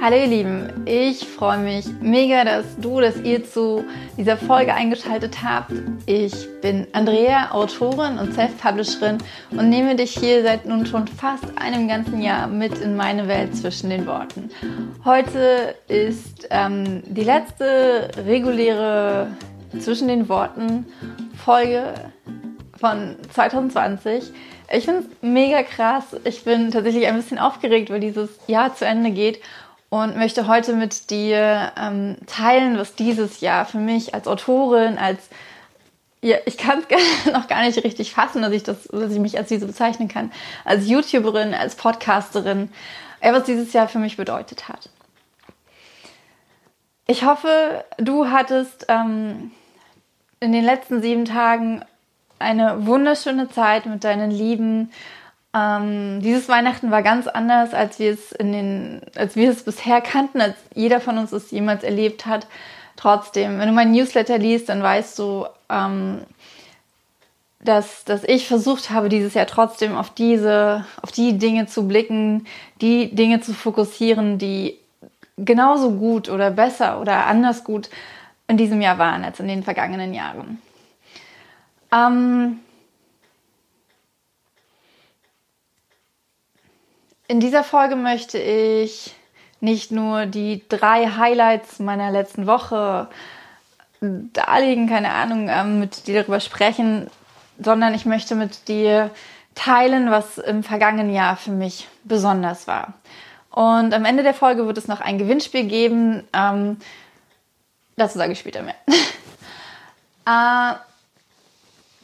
Hallo ihr Lieben, ich freue mich mega, dass du, dass ihr zu dieser Folge eingeschaltet habt. Ich bin Andrea, Autorin und Self-Publisherin und nehme dich hier seit nun schon fast einem ganzen Jahr mit in meine Welt zwischen den Worten. Heute ist ähm, die letzte reguläre zwischen den Worten Folge von 2020. Ich finde es mega krass. Ich bin tatsächlich ein bisschen aufgeregt, weil dieses Jahr zu Ende geht und möchte heute mit dir ähm, teilen, was dieses Jahr für mich als Autorin, als ja, ich kann es noch gar nicht richtig fassen, dass ich das, dass ich mich als diese bezeichnen kann, als YouTuberin, als Podcasterin, was dieses Jahr für mich bedeutet hat. Ich hoffe, du hattest ähm, in den letzten sieben Tagen eine wunderschöne Zeit mit deinen Lieben, ähm, dieses Weihnachten war ganz anders, als wir es in den, als wir es bisher kannten, als jeder von uns es jemals erlebt hat. Trotzdem, wenn du mein Newsletter liest, dann weißt du, ähm, dass, dass ich versucht habe, dieses Jahr trotzdem auf diese, auf die Dinge zu blicken, die Dinge zu fokussieren, die genauso gut oder besser oder anders gut in diesem Jahr waren als in den vergangenen Jahren. Ähm, In dieser Folge möchte ich nicht nur die drei Highlights meiner letzten Woche darlegen, keine Ahnung, ähm, mit dir darüber sprechen, sondern ich möchte mit dir teilen, was im vergangenen Jahr für mich besonders war. Und am Ende der Folge wird es noch ein Gewinnspiel geben. Ähm, dazu sage ich später mehr. äh,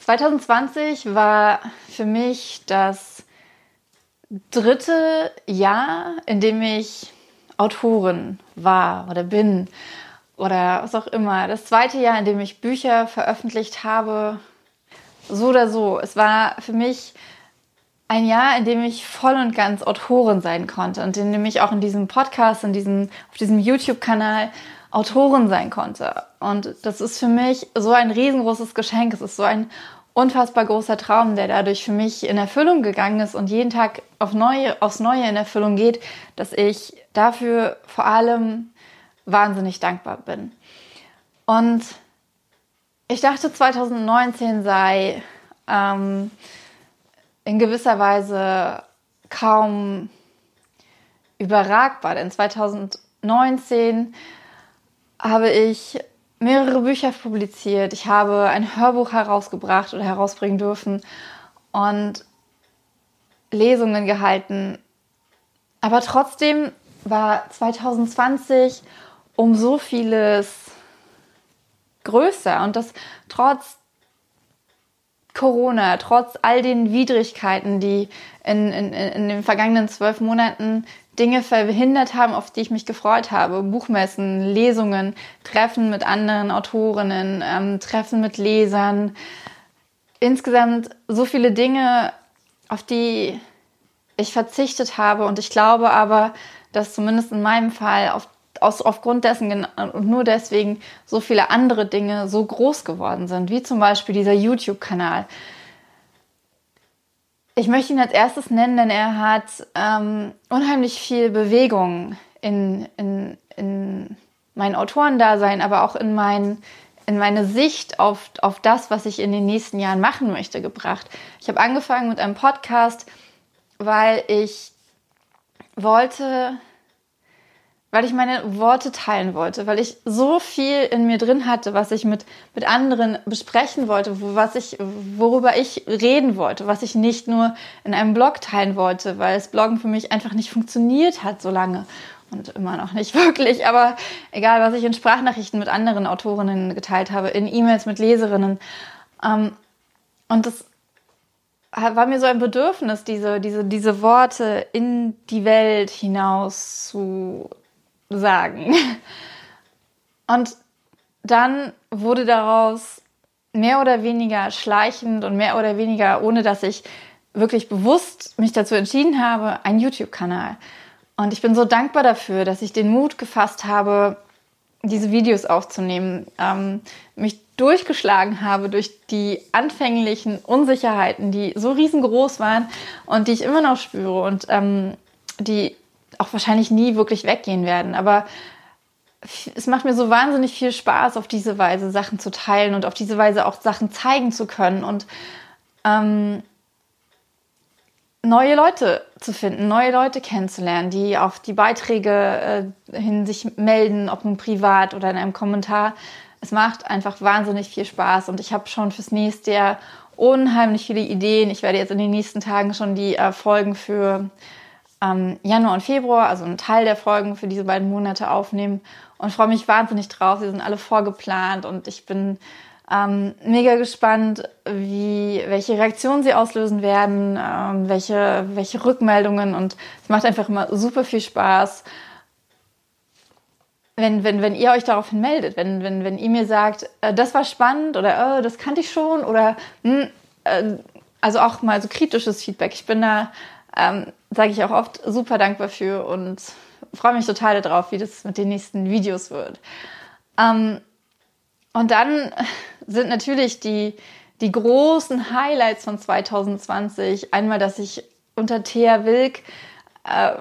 2020 war für mich das dritte Jahr, in dem ich Autorin war oder bin oder was auch immer. Das zweite Jahr, in dem ich Bücher veröffentlicht habe. So oder so. Es war für mich ein Jahr, in dem ich voll und ganz Autorin sein konnte und in dem ich auch in diesem Podcast, in diesem, auf diesem YouTube-Kanal Autorin sein konnte. Und das ist für mich so ein riesengroßes Geschenk. Es ist so ein unfassbar großer Traum, der dadurch für mich in Erfüllung gegangen ist und jeden Tag auf neue, aufs Neue in Erfüllung geht, dass ich dafür vor allem wahnsinnig dankbar bin. Und ich dachte, 2019 sei ähm, in gewisser Weise kaum überragbar, denn 2019 habe ich mehrere Bücher publiziert. Ich habe ein Hörbuch herausgebracht oder herausbringen dürfen und Lesungen gehalten. Aber trotzdem war 2020 um so vieles größer und das trotz Corona, trotz all den Widrigkeiten, die in, in, in den vergangenen zwölf Monaten Dinge verhindert haben, auf die ich mich gefreut habe. Buchmessen, Lesungen, Treffen mit anderen Autorinnen, ähm, Treffen mit Lesern. Insgesamt so viele Dinge, auf die ich verzichtet habe. Und ich glaube aber, dass zumindest in meinem Fall auf, aus, aufgrund dessen und nur deswegen so viele andere Dinge so groß geworden sind, wie zum Beispiel dieser YouTube-Kanal. Ich möchte ihn als erstes nennen, denn er hat ähm, unheimlich viel Bewegung in, in, in mein Autorendasein, aber auch in, mein, in meine Sicht auf, auf das, was ich in den nächsten Jahren machen möchte, gebracht. Ich habe angefangen mit einem Podcast, weil ich wollte weil ich meine Worte teilen wollte, weil ich so viel in mir drin hatte, was ich mit, mit anderen besprechen wollte, wo, was ich, worüber ich reden wollte, was ich nicht nur in einem Blog teilen wollte, weil das Bloggen für mich einfach nicht funktioniert hat so lange und immer noch nicht wirklich, aber egal, was ich in Sprachnachrichten mit anderen Autorinnen geteilt habe, in E-Mails mit Leserinnen. Ähm, und das war mir so ein Bedürfnis, diese, diese, diese Worte in die Welt hinaus zu sagen. Und dann wurde daraus mehr oder weniger schleichend und mehr oder weniger, ohne dass ich wirklich bewusst mich dazu entschieden habe, ein YouTube-Kanal. Und ich bin so dankbar dafür, dass ich den Mut gefasst habe, diese Videos aufzunehmen, ähm, mich durchgeschlagen habe durch die anfänglichen Unsicherheiten, die so riesengroß waren und die ich immer noch spüre und ähm, die auch wahrscheinlich nie wirklich weggehen werden. Aber es macht mir so wahnsinnig viel Spaß, auf diese Weise Sachen zu teilen und auf diese Weise auch Sachen zeigen zu können und ähm, neue Leute zu finden, neue Leute kennenzulernen, die auf die Beiträge äh, hin sich melden, ob nun privat oder in einem Kommentar. Es macht einfach wahnsinnig viel Spaß und ich habe schon fürs nächste Jahr unheimlich viele Ideen. Ich werde jetzt in den nächsten Tagen schon die äh, Folgen für ähm, Januar und Februar, also einen Teil der Folgen für diese beiden Monate aufnehmen und freue mich wahnsinnig drauf. Sie sind alle vorgeplant und ich bin ähm, mega gespannt, wie, welche Reaktionen sie auslösen werden, ähm, welche, welche Rückmeldungen und es macht einfach immer super viel Spaß. Wenn, wenn, wenn ihr euch daraufhin meldet, wenn, wenn, wenn ihr mir sagt, äh, das war spannend oder äh, das kannte ich schon oder mh, hm, äh, also auch mal so kritisches Feedback. Ich bin da, ähm, sage ich auch oft, super dankbar für und freue mich total darauf, wie das mit den nächsten Videos wird. Ähm, und dann sind natürlich die, die großen Highlights von 2020. Einmal, dass ich unter Thea Wilk, äh,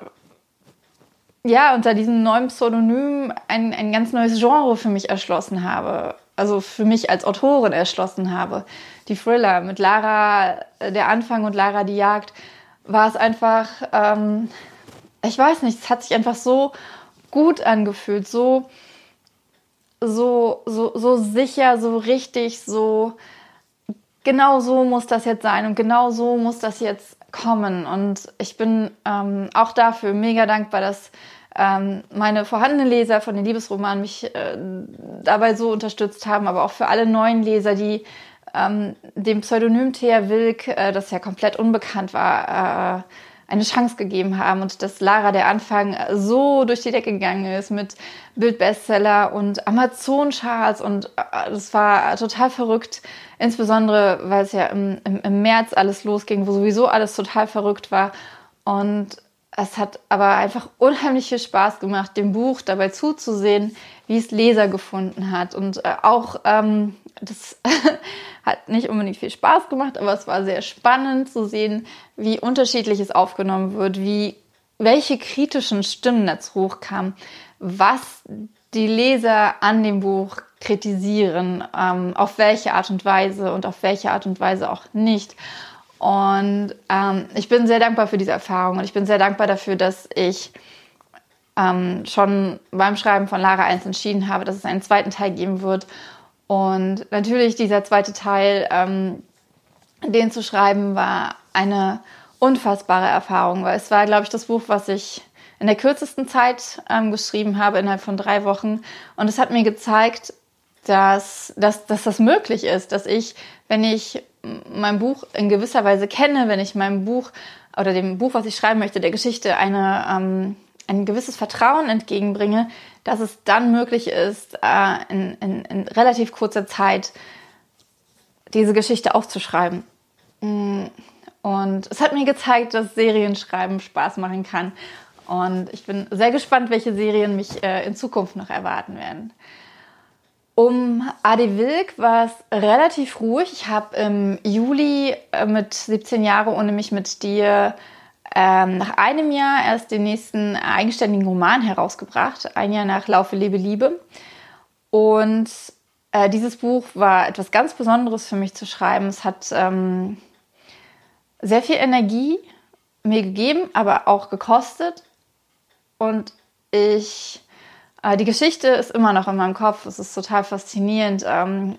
ja, unter diesem neuen Pseudonym ein, ein ganz neues Genre für mich erschlossen habe. Also für mich als Autorin erschlossen habe. Die Thriller mit Lara äh, der Anfang und Lara die Jagd war es einfach, ähm, ich weiß nicht, es hat sich einfach so gut angefühlt, so so, so, so sicher, so richtig, so genau so muss das jetzt sein und genau so muss das jetzt kommen. Und ich bin ähm, auch dafür mega dankbar, dass ähm, meine vorhandenen Leser von den Liebesromanen mich äh, dabei so unterstützt haben, aber auch für alle neuen Leser, die ähm, dem Pseudonym Thea Wilk, äh, das ja komplett unbekannt war, äh, eine Chance gegeben haben und dass Lara der Anfang so durch die Decke gegangen ist mit Bildbestseller und Amazon-Charts und äh, das war total verrückt, insbesondere weil es ja im, im, im März alles losging, wo sowieso alles total verrückt war und es hat aber einfach unheimlich viel Spaß gemacht, dem Buch dabei zuzusehen, wie es Leser gefunden hat. Und äh, auch ähm, das hat nicht unbedingt viel Spaß gemacht, aber es war sehr spannend zu sehen, wie unterschiedlich es aufgenommen wird, wie welche kritischen Stimmen dazu hochkamen, was die Leser an dem Buch kritisieren, ähm, auf welche Art und Weise und auf welche Art und Weise auch nicht. Und ähm, ich bin sehr dankbar für diese Erfahrung und ich bin sehr dankbar dafür, dass ich ähm, schon beim Schreiben von Lara 1 entschieden habe, dass es einen zweiten Teil geben wird. Und natürlich dieser zweite Teil, ähm, den zu schreiben, war eine unfassbare Erfahrung, weil es war, glaube ich, das Buch, was ich in der kürzesten Zeit ähm, geschrieben habe, innerhalb von drei Wochen. Und es hat mir gezeigt, dass, dass, dass das möglich ist, dass ich, wenn ich mein Buch in gewisser Weise kenne, wenn ich meinem Buch oder dem Buch, was ich schreiben möchte, der Geschichte eine, ähm, ein gewisses Vertrauen entgegenbringe, dass es dann möglich ist, äh, in, in, in relativ kurzer Zeit diese Geschichte aufzuschreiben. Mm, und es hat mir gezeigt, dass Serienschreiben Spaß machen kann. Und ich bin sehr gespannt, welche Serien mich äh, in Zukunft noch erwarten werden. Um Adi Wilk war es relativ ruhig. Ich habe im Juli äh, mit 17 Jahre ohne mich mit dir ähm, nach einem Jahr erst den nächsten eigenständigen Roman herausgebracht. Ein Jahr nach Laufe, Lebe, Liebe. Und äh, dieses Buch war etwas ganz Besonderes für mich zu schreiben. Es hat ähm, sehr viel Energie mir gegeben, aber auch gekostet. Und ich äh, die Geschichte ist immer noch in meinem Kopf. Es ist total faszinierend, ähm,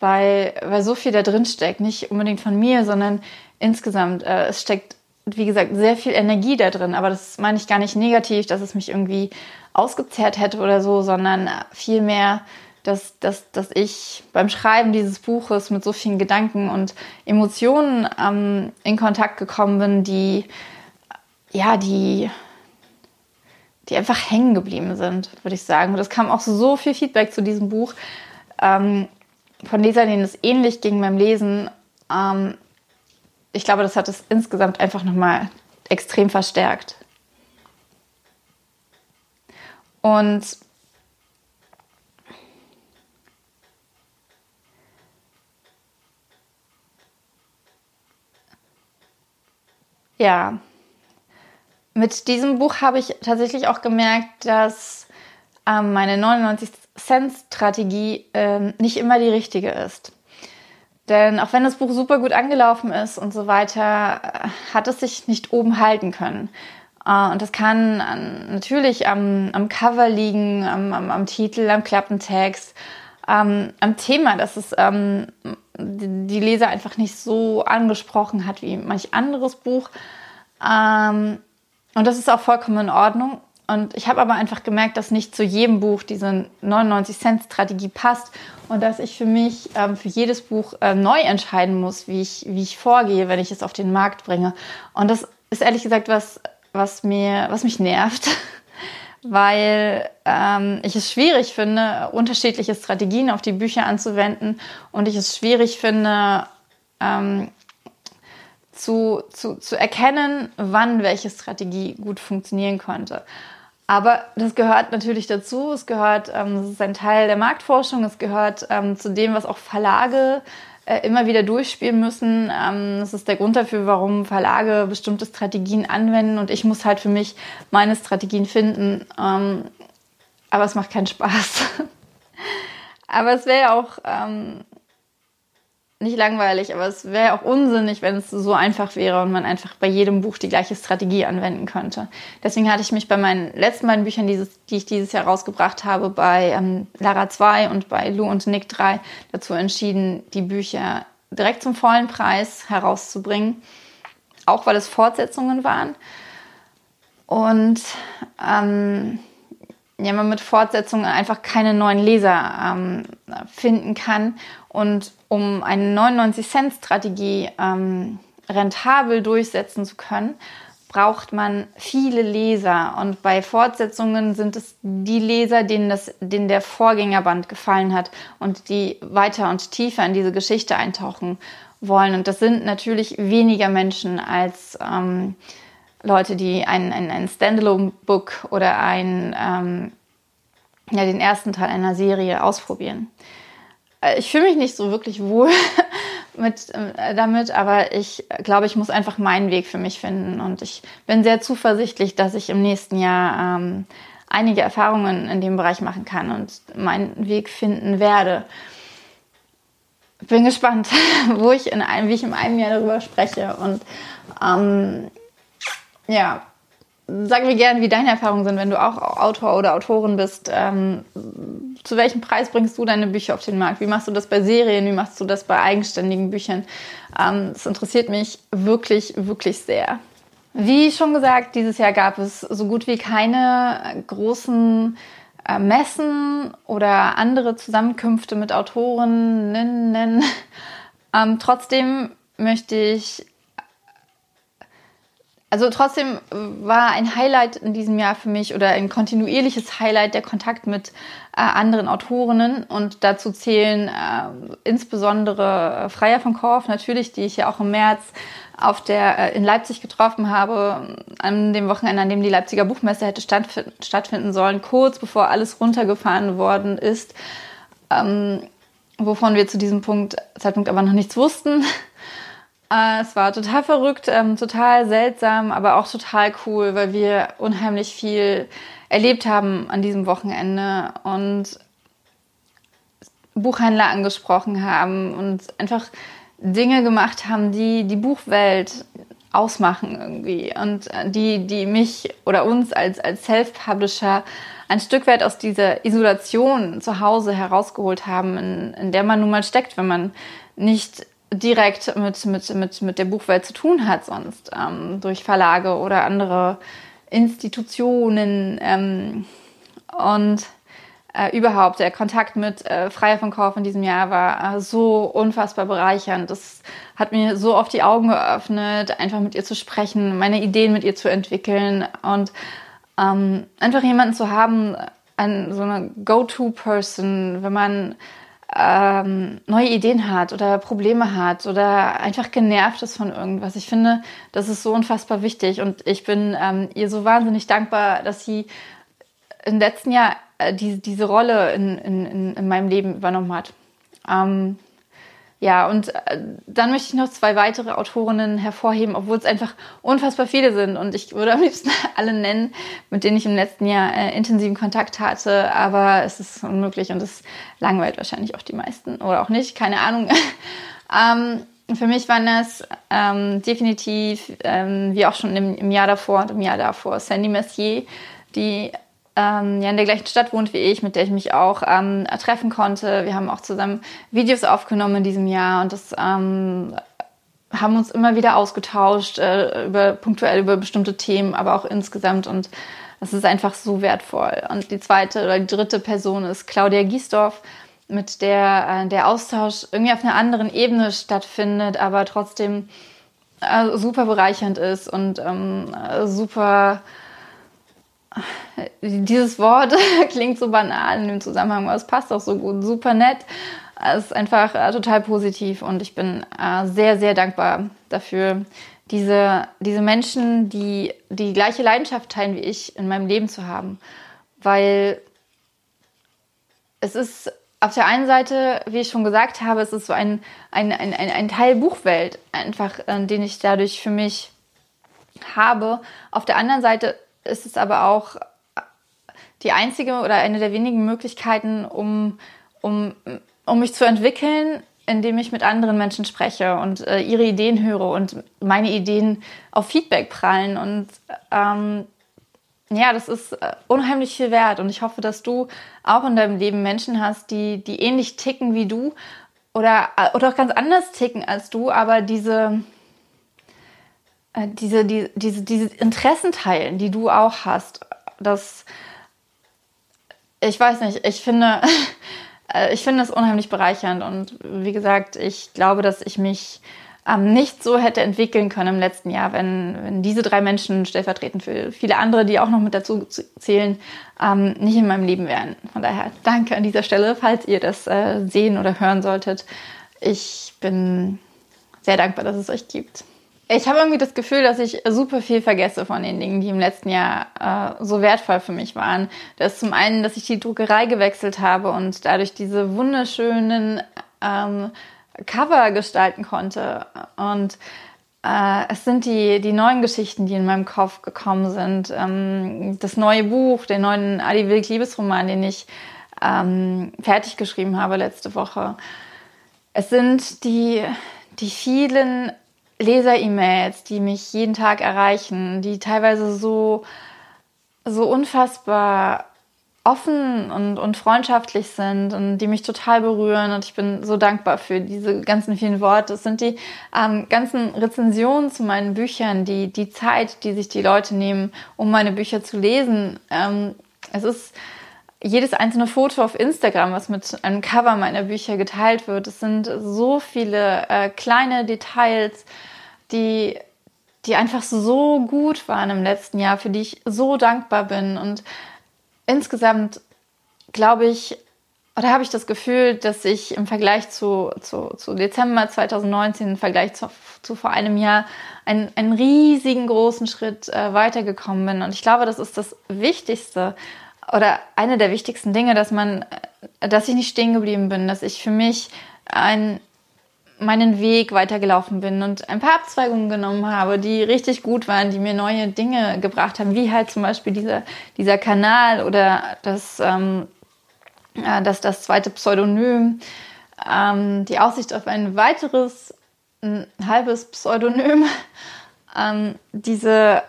weil, weil so viel da drin steckt. Nicht unbedingt von mir, sondern insgesamt. Äh, es steckt, wie gesagt, sehr viel Energie da drin. Aber das meine ich gar nicht negativ, dass es mich irgendwie ausgezehrt hätte oder so, sondern vielmehr, dass, dass, dass ich beim Schreiben dieses Buches mit so vielen Gedanken und Emotionen ähm, in Kontakt gekommen bin, die, ja, die die einfach hängen geblieben sind, würde ich sagen. Und es kam auch so viel Feedback zu diesem Buch ähm, von Lesern, denen es ähnlich ging beim Lesen. Ähm, ich glaube, das hat es insgesamt einfach nochmal extrem verstärkt. Und ja, mit diesem Buch habe ich tatsächlich auch gemerkt, dass ähm, meine 99 Cent Strategie ähm, nicht immer die richtige ist. Denn auch wenn das Buch super gut angelaufen ist und so weiter, äh, hat es sich nicht oben halten können. Äh, und das kann natürlich am, am Cover liegen, am, am, am, Titel, am Klappentext, ähm, am Thema, dass es ähm, die Leser einfach nicht so angesprochen hat wie manch anderes Buch. Ähm, und das ist auch vollkommen in Ordnung. Und ich habe aber einfach gemerkt, dass nicht zu jedem Buch diese 99 Cent Strategie passt und dass ich für mich ähm, für jedes Buch äh, neu entscheiden muss, wie ich, wie ich vorgehe, wenn ich es auf den Markt bringe. Und das ist ehrlich gesagt was, was, mir, was mich nervt, weil ähm, ich es schwierig finde, unterschiedliche Strategien auf die Bücher anzuwenden und ich es schwierig finde, ähm, zu, zu, zu erkennen, wann welche Strategie gut funktionieren konnte. Aber das gehört natürlich dazu. Es gehört, ähm, das ist ein Teil der Marktforschung. Es gehört ähm, zu dem, was auch Verlage äh, immer wieder durchspielen müssen. Ähm, das ist der Grund dafür, warum Verlage bestimmte Strategien anwenden. Und ich muss halt für mich meine Strategien finden. Ähm, aber es macht keinen Spaß. aber es wäre ja auch ähm, nicht langweilig, aber es wäre auch unsinnig, wenn es so einfach wäre und man einfach bei jedem Buch die gleiche Strategie anwenden könnte. Deswegen hatte ich mich bei meinen letzten beiden Büchern, dieses, die ich dieses Jahr rausgebracht habe, bei ähm, Lara 2 und bei Lou und Nick 3, dazu entschieden, die Bücher direkt zum vollen Preis herauszubringen. Auch weil es Fortsetzungen waren. Und ähm, ja, man mit Fortsetzungen einfach keine neuen Leser ähm, finden kann. Und um eine 99-Cent-Strategie ähm, rentabel durchsetzen zu können, braucht man viele Leser. Und bei Fortsetzungen sind es die Leser, denen, das, denen der Vorgängerband gefallen hat und die weiter und tiefer in diese Geschichte eintauchen wollen. Und das sind natürlich weniger Menschen als ähm, Leute, die ein, ein, ein Standalone-Book oder ein, ähm, ja, den ersten Teil einer Serie ausprobieren. Äh, ich fühle mich nicht so wirklich wohl mit, äh, damit, aber ich glaube, ich muss einfach meinen Weg für mich finden. Und ich bin sehr zuversichtlich, dass ich im nächsten Jahr ähm, einige Erfahrungen in dem Bereich machen kann und meinen Weg finden werde. Bin gespannt, wo ich in einem, wie ich in einem Jahr darüber spreche. Und ähm, ja, sag mir gerne, wie deine Erfahrungen sind, wenn du auch Autor oder Autorin bist. Ähm, zu welchem Preis bringst du deine Bücher auf den Markt? Wie machst du das bei Serien? Wie machst du das bei eigenständigen Büchern? Ähm, das interessiert mich wirklich, wirklich sehr. Wie schon gesagt, dieses Jahr gab es so gut wie keine großen äh, Messen oder andere Zusammenkünfte mit Autorinnen. Ähm, trotzdem möchte ich also trotzdem war ein Highlight in diesem Jahr für mich oder ein kontinuierliches Highlight der Kontakt mit äh, anderen Autorinnen und dazu zählen äh, insbesondere äh, Freya von Korf natürlich, die ich ja auch im März auf der äh, in Leipzig getroffen habe, an dem Wochenende, an dem die Leipziger Buchmesse hätte stattfinden sollen, kurz bevor alles runtergefahren worden ist, ähm, wovon wir zu diesem Punkt, Zeitpunkt aber noch nichts wussten. Äh, es war total verrückt, ähm, total seltsam, aber auch total cool, weil wir unheimlich viel erlebt haben an diesem Wochenende und Buchhändler angesprochen haben und einfach Dinge gemacht haben, die die Buchwelt ausmachen irgendwie und äh, die, die mich oder uns als, als Self-Publisher ein Stück weit aus dieser Isolation zu Hause herausgeholt haben, in, in der man nun mal steckt, wenn man nicht direkt mit, mit, mit, mit der Buchwelt zu tun hat, sonst ähm, durch Verlage oder andere Institutionen. Ähm, und äh, überhaupt der Kontakt mit äh, Freier von Kauf in diesem Jahr war äh, so unfassbar bereichernd. Das hat mir so oft die Augen geöffnet, einfach mit ihr zu sprechen, meine Ideen mit ihr zu entwickeln und ähm, einfach jemanden zu haben, ein, so eine Go-To-Person, wenn man ähm, neue Ideen hat oder Probleme hat oder einfach genervt ist von irgendwas. Ich finde, das ist so unfassbar wichtig und ich bin ähm, ihr so wahnsinnig dankbar, dass sie im letzten Jahr äh, die, diese Rolle in, in, in meinem Leben übernommen hat. Ähm, ja, und äh, dann möchte ich noch zwei weitere Autorinnen hervorheben, obwohl es einfach unfassbar viele sind. Und ich würde am liebsten alle nennen, mit denen ich im letzten Jahr äh, intensiven Kontakt hatte. Aber es ist unmöglich und es langweilt wahrscheinlich auch die meisten oder auch nicht, keine Ahnung. ähm, für mich waren das ähm, definitiv, ähm, wie auch schon im, im Jahr davor und im Jahr davor, Sandy Messier, die ähm, ja in der gleichen Stadt wohnt wie ich, mit der ich mich auch ähm, treffen konnte. Wir haben auch zusammen Videos aufgenommen in diesem Jahr und das ähm, haben uns immer wieder ausgetauscht, äh, über, punktuell über bestimmte Themen, aber auch insgesamt und das ist einfach so wertvoll. Und die zweite oder die dritte Person ist Claudia Giesdorf, mit der äh, der Austausch irgendwie auf einer anderen Ebene stattfindet, aber trotzdem äh, super bereichernd ist und ähm, super dieses Wort klingt so banal in dem Zusammenhang, aber es passt auch so gut, super nett. Es ist einfach äh, total positiv und ich bin äh, sehr, sehr dankbar dafür, diese, diese Menschen, die die gleiche Leidenschaft teilen wie ich, in meinem Leben zu haben. Weil es ist auf der einen Seite, wie ich schon gesagt habe, es ist so ein, ein, ein, ein Teil Buchwelt, einfach, äh, den ich dadurch für mich habe. Auf der anderen Seite ist es aber auch die einzige oder eine der wenigen Möglichkeiten, um, um, um mich zu entwickeln, indem ich mit anderen Menschen spreche und äh, ihre Ideen höre und meine Ideen auf Feedback prallen. Und ähm, ja, das ist äh, unheimlich viel wert. Und ich hoffe, dass du auch in deinem Leben Menschen hast, die, die ähnlich ticken wie du oder, äh, oder auch ganz anders ticken als du, aber diese, äh, diese, die, diese, diese Interessen teilen, die du auch hast. Das, ich weiß nicht, ich finde, äh, ich finde es unheimlich bereichernd und wie gesagt, ich glaube, dass ich mich ähm, nicht so hätte entwickeln können im letzten Jahr, wenn, wenn diese drei Menschen stellvertretend für viele andere, die auch noch mit dazu zählen, ähm, nicht in meinem Leben wären. Von daher danke an dieser Stelle, falls ihr das äh, sehen oder hören solltet. Ich bin sehr dankbar, dass es euch gibt. Ich habe irgendwie das Gefühl, dass ich super viel vergesse von den Dingen, die im letzten Jahr äh, so wertvoll für mich waren. Das ist zum einen, dass ich die Druckerei gewechselt habe und dadurch diese wunderschönen ähm, Cover gestalten konnte. Und äh, es sind die, die neuen Geschichten, die in meinem Kopf gekommen sind. Ähm, das neue Buch, den neuen Adi Wilk Liebesroman, den ich ähm, fertig geschrieben habe letzte Woche. Es sind die, die vielen Leser-E-Mails, die mich jeden Tag erreichen, die teilweise so, so unfassbar offen und, und freundschaftlich sind und die mich total berühren und ich bin so dankbar für diese ganzen vielen Worte. Es sind die ähm, ganzen Rezensionen zu meinen Büchern, die, die Zeit, die sich die Leute nehmen, um meine Bücher zu lesen. Ähm, es ist jedes einzelne Foto auf Instagram, was mit einem Cover meiner Bücher geteilt wird. Es sind so viele äh, kleine Details, die, die einfach so gut waren im letzten Jahr, für die ich so dankbar bin. Und insgesamt glaube ich, oder habe ich das Gefühl, dass ich im Vergleich zu, zu, zu Dezember 2019, im Vergleich zu, zu vor einem Jahr, einen, einen riesigen großen Schritt äh, weitergekommen bin. Und ich glaube, das ist das Wichtigste, oder eine der wichtigsten Dinge, dass man, dass ich nicht stehen geblieben bin, dass ich für mich ein, meinen Weg weitergelaufen bin und ein paar Abzweigungen genommen habe, die richtig gut waren, die mir neue Dinge gebracht haben, wie halt zum Beispiel dieser, dieser Kanal oder das, ähm, äh, das, das zweite Pseudonym, ähm, die Aussicht auf ein weiteres ein halbes Pseudonym, ähm, diese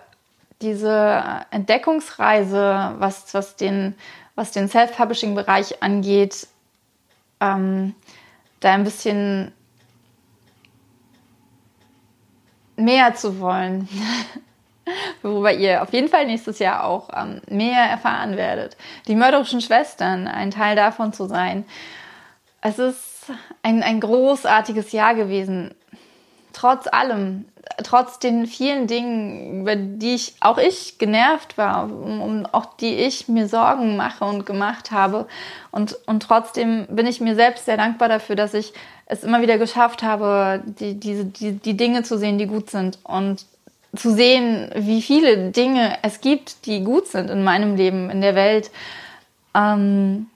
diese Entdeckungsreise, was, was den, was den Self-Publishing-Bereich angeht, ähm, da ein bisschen mehr zu wollen. Worüber ihr auf jeden Fall nächstes Jahr auch ähm, mehr erfahren werdet. Die mörderischen Schwestern, ein Teil davon zu sein. Es ist ein, ein großartiges Jahr gewesen. Trotz allem trotz den vielen Dingen, über die ich auch ich genervt war, um, um, auch die ich mir Sorgen mache und gemacht habe. Und, und trotzdem bin ich mir selbst sehr dankbar dafür, dass ich es immer wieder geschafft habe, die, diese, die, die Dinge zu sehen, die gut sind und zu sehen, wie viele Dinge es gibt, die gut sind in meinem Leben, in der Welt. Ähm,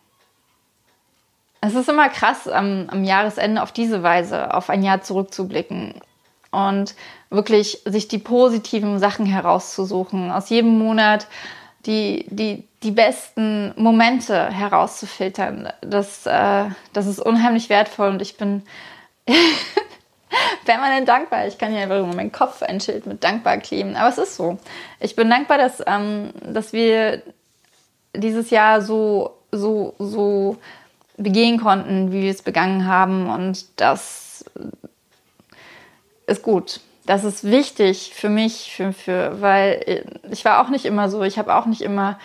es ist immer krass, am, am Jahresende auf diese Weise auf ein Jahr zurückzublicken und wirklich sich die positiven Sachen herauszusuchen, aus jedem Monat die, die, die besten Momente herauszufiltern. Das, äh, das ist unheimlich wertvoll und ich bin permanent dankbar. Ich kann hier einfach meinen Kopf ein Schild mit dankbar kleben. Aber es ist so. Ich bin dankbar, dass, ähm, dass wir dieses Jahr so, so, so begehen konnten, wie wir es begangen haben. Und das ist gut. Das ist wichtig für mich, für, für, weil ich war auch nicht immer so. Ich habe auch nicht immer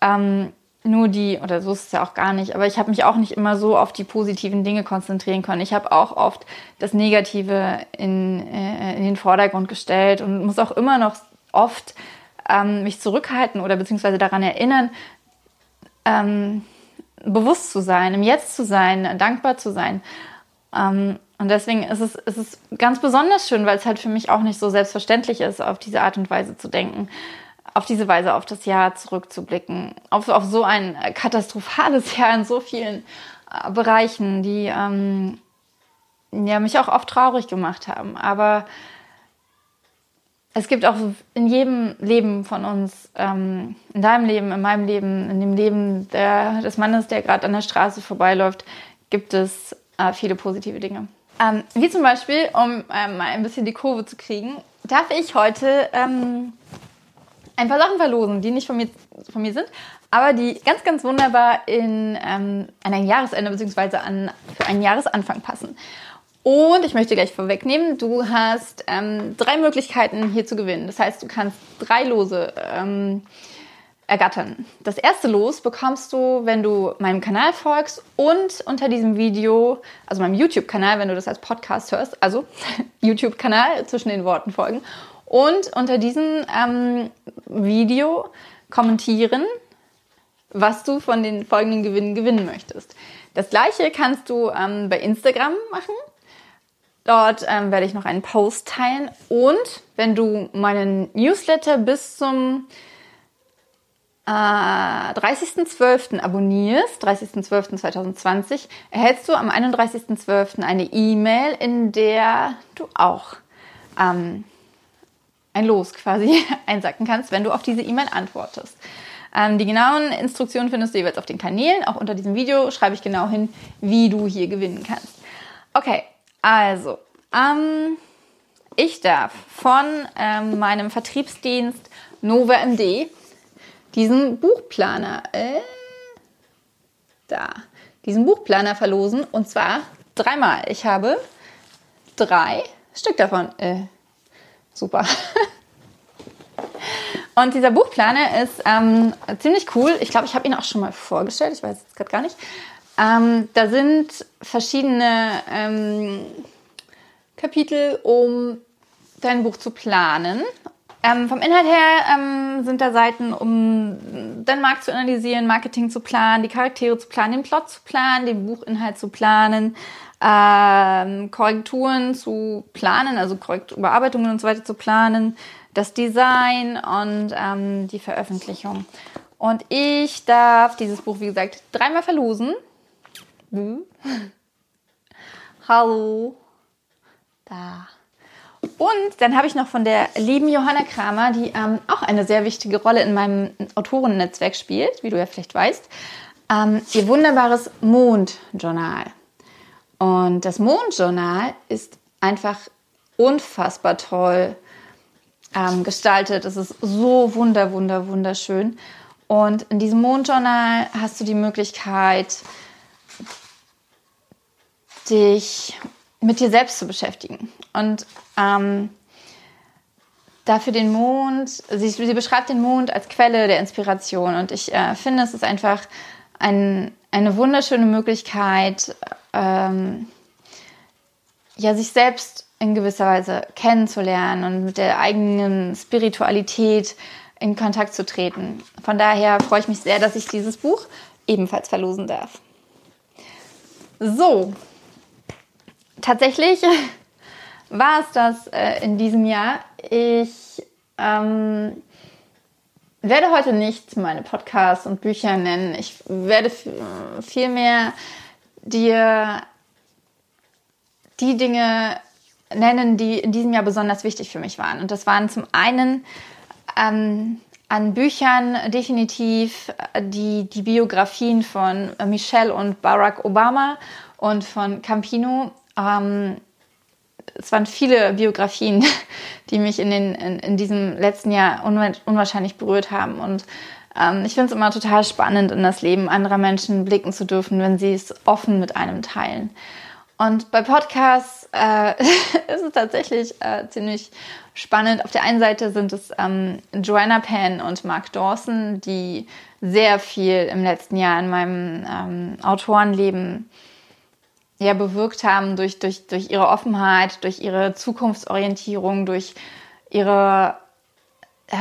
ähm, nur die, oder so ist es ja auch gar nicht, aber ich habe mich auch nicht immer so auf die positiven Dinge konzentrieren können. Ich habe auch oft das Negative in, äh, in den Vordergrund gestellt und muss auch immer noch oft ähm, mich zurückhalten oder beziehungsweise daran erinnern, ähm, bewusst zu sein, im Jetzt zu sein, dankbar zu sein. Ähm, und deswegen ist es, ist es ganz besonders schön, weil es halt für mich auch nicht so selbstverständlich ist, auf diese Art und Weise zu denken, auf diese Weise auf das Jahr zurückzublicken, auf, auf so ein katastrophales Jahr in so vielen äh, Bereichen, die ähm, ja, mich auch oft traurig gemacht haben. Aber es gibt auch in jedem Leben von uns, ähm, in deinem Leben, in meinem Leben, in dem Leben der, des Mannes, der gerade an der Straße vorbeiläuft, gibt es äh, viele positive Dinge. Ähm, wie zum Beispiel, um ähm, mal ein bisschen die Kurve zu kriegen, darf ich heute ähm, ein paar Sachen verlosen, die nicht von mir, von mir sind, aber die ganz, ganz wunderbar in, ähm, an ein Jahresende bzw. An, für einen Jahresanfang passen. Und ich möchte gleich vorwegnehmen, du hast ähm, drei Möglichkeiten hier zu gewinnen. Das heißt, du kannst drei Lose ähm, ergattern. Das erste Los bekommst du, wenn du meinem Kanal folgst und unter diesem Video, also meinem YouTube-Kanal, wenn du das als Podcast hörst, also YouTube-Kanal zwischen den Worten folgen und unter diesem ähm, Video kommentieren, was du von den folgenden Gewinnen gewinnen möchtest. Das gleiche kannst du ähm, bei Instagram machen. Dort ähm, werde ich noch einen Post teilen. Und wenn du meinen Newsletter bis zum äh, 30.12. abonnierst, 30.12.2020, erhältst du am 31.12. eine E-Mail, in der du auch ähm, ein Los quasi einsacken kannst, wenn du auf diese E-Mail antwortest. Ähm, die genauen Instruktionen findest du jeweils auf den Kanälen. Auch unter diesem Video schreibe ich genau hin, wie du hier gewinnen kannst. Okay, also, ähm, ich darf von ähm, meinem Vertriebsdienst Nova MD diesen Buchplaner, äh, da, diesen Buchplaner verlosen und zwar dreimal. Ich habe drei Stück davon. Äh, super. Und dieser Buchplaner ist ähm, ziemlich cool. Ich glaube, ich habe ihn auch schon mal vorgestellt. Ich weiß es gerade gar nicht. Ähm, da sind verschiedene ähm, Kapitel, um dein Buch zu planen. Ähm, vom Inhalt her ähm, sind da Seiten, um deinen Markt zu analysieren, Marketing zu planen, die Charaktere zu planen, den Plot zu planen, den Buchinhalt zu planen, ähm, Korrekturen zu planen, also Korrektur Überarbeitungen und so weiter zu planen, das Design und ähm, die Veröffentlichung. Und ich darf dieses Buch, wie gesagt, dreimal verlosen. Hallo. Da. Und dann habe ich noch von der lieben Johanna Kramer, die ähm, auch eine sehr wichtige Rolle in meinem Autorennetzwerk spielt, wie du ja vielleicht weißt, ähm, ihr wunderbares Mondjournal. Und das Mondjournal ist einfach unfassbar toll ähm, gestaltet. Es ist so wunder, wunder, wunderschön. Und in diesem Mondjournal hast du die Möglichkeit, dich mit dir selbst zu beschäftigen. Und ähm, dafür den Mond, sie, sie, beschreibt den Mond als Quelle der Inspiration. Und ich äh, finde, es ist einfach ein, eine wunderschöne Möglichkeit, ähm, ja, sich selbst in gewisser Weise kennenzulernen und mit der eigenen Spiritualität in Kontakt zu treten. Von daher freue ich mich sehr, dass ich dieses Buch ebenfalls verlosen darf. So, tatsächlich war es das äh, in diesem Jahr. Ich ähm, werde heute nicht meine Podcasts und Bücher nennen. Ich werde vielmehr dir die Dinge nennen, die in diesem Jahr besonders wichtig für mich waren. Und das waren zum einen ähm, an Büchern definitiv die, die Biografien von Michelle und Barack Obama und von Campino. Ähm, es waren viele Biografien, die mich in, den, in, in diesem letzten Jahr unwahrscheinlich berührt haben. Und ähm, ich finde es immer total spannend, in das Leben anderer Menschen blicken zu dürfen, wenn sie es offen mit einem teilen. Und bei Podcasts äh, ist es tatsächlich äh, ziemlich spannend. Auf der einen Seite sind es ähm, Joanna Penn und Mark Dawson, die sehr viel im letzten Jahr in meinem ähm, Autorenleben ja, bewirkt haben durch, durch, durch ihre Offenheit, durch ihre Zukunftsorientierung, durch ihre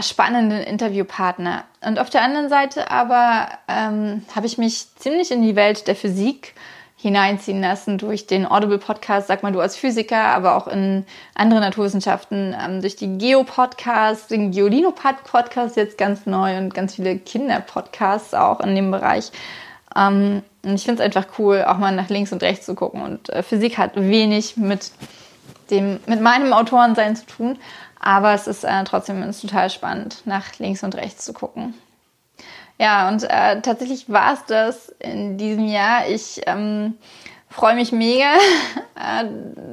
spannenden Interviewpartner. Und auf der anderen Seite aber ähm, habe ich mich ziemlich in die Welt der Physik hineinziehen lassen durch den Audible Podcast, sag mal du als Physiker, aber auch in andere Naturwissenschaften, ähm, durch die Geo-Podcasts, den Geolino-Podcast jetzt ganz neu und ganz viele Kinder-Podcasts auch in dem Bereich. Ähm, und ich finde es einfach cool, auch mal nach links und rechts zu gucken. Und äh, Physik hat wenig mit dem, mit meinem Autorensein zu tun, aber es ist äh, trotzdem total spannend, nach links und rechts zu gucken. Ja, und äh, tatsächlich war es das in diesem Jahr. Ich ähm, freue mich mega, äh,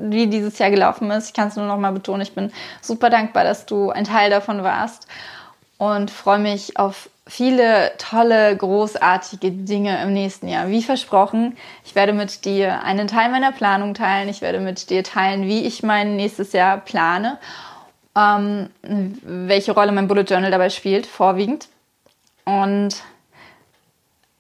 wie dieses Jahr gelaufen ist. Ich kann es nur noch mal betonen. Ich bin super dankbar, dass du ein Teil davon warst und freue mich auf viele tolle, großartige Dinge im nächsten Jahr. Wie versprochen, ich werde mit dir einen Teil meiner Planung teilen. Ich werde mit dir teilen, wie ich mein nächstes Jahr plane, ähm, welche Rolle mein Bullet Journal dabei spielt, vorwiegend. Und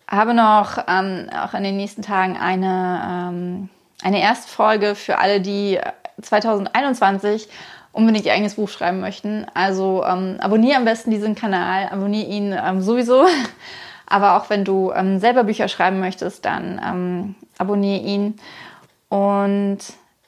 habe noch ähm, auch in den nächsten Tagen eine, ähm, eine erste Folge für alle, die 2021 unbedingt ihr eigenes Buch schreiben möchten. Also ähm, abonniere am besten diesen Kanal, abonniere ihn ähm, sowieso. Aber auch wenn du ähm, selber Bücher schreiben möchtest, dann ähm, abonniere ihn. Und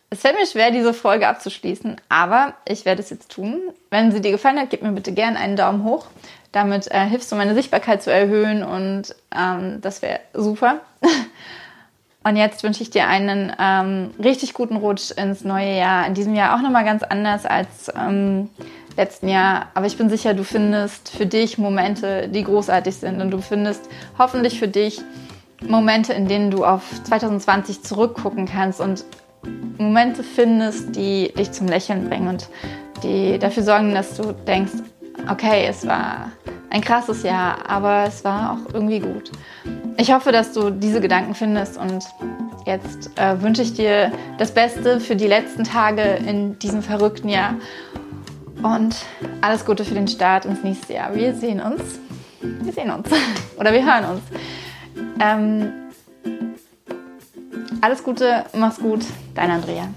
es fällt mir schwer, diese Folge abzuschließen, aber ich werde es jetzt tun. Wenn sie dir gefallen hat, gib mir bitte gerne einen Daumen hoch. Damit äh, hilfst du meine Sichtbarkeit zu erhöhen und ähm, das wäre super. Und jetzt wünsche ich dir einen ähm, richtig guten Rutsch ins neue Jahr. In diesem Jahr auch nochmal ganz anders als ähm, letzten Jahr. Aber ich bin sicher, du findest für dich Momente, die großartig sind. Und du findest hoffentlich für dich Momente, in denen du auf 2020 zurückgucken kannst und Momente findest, die dich zum Lächeln bringen und die dafür sorgen, dass du denkst, okay, es war ein krasses Jahr, aber es war auch irgendwie gut. Ich hoffe, dass du diese Gedanken findest und jetzt äh, wünsche ich dir das Beste für die letzten Tage in diesem verrückten Jahr und alles Gute für den Start ins nächste Jahr. Wir sehen uns. Wir sehen uns. Oder wir hören uns. Ähm, alles Gute, mach's gut, dein Andrea.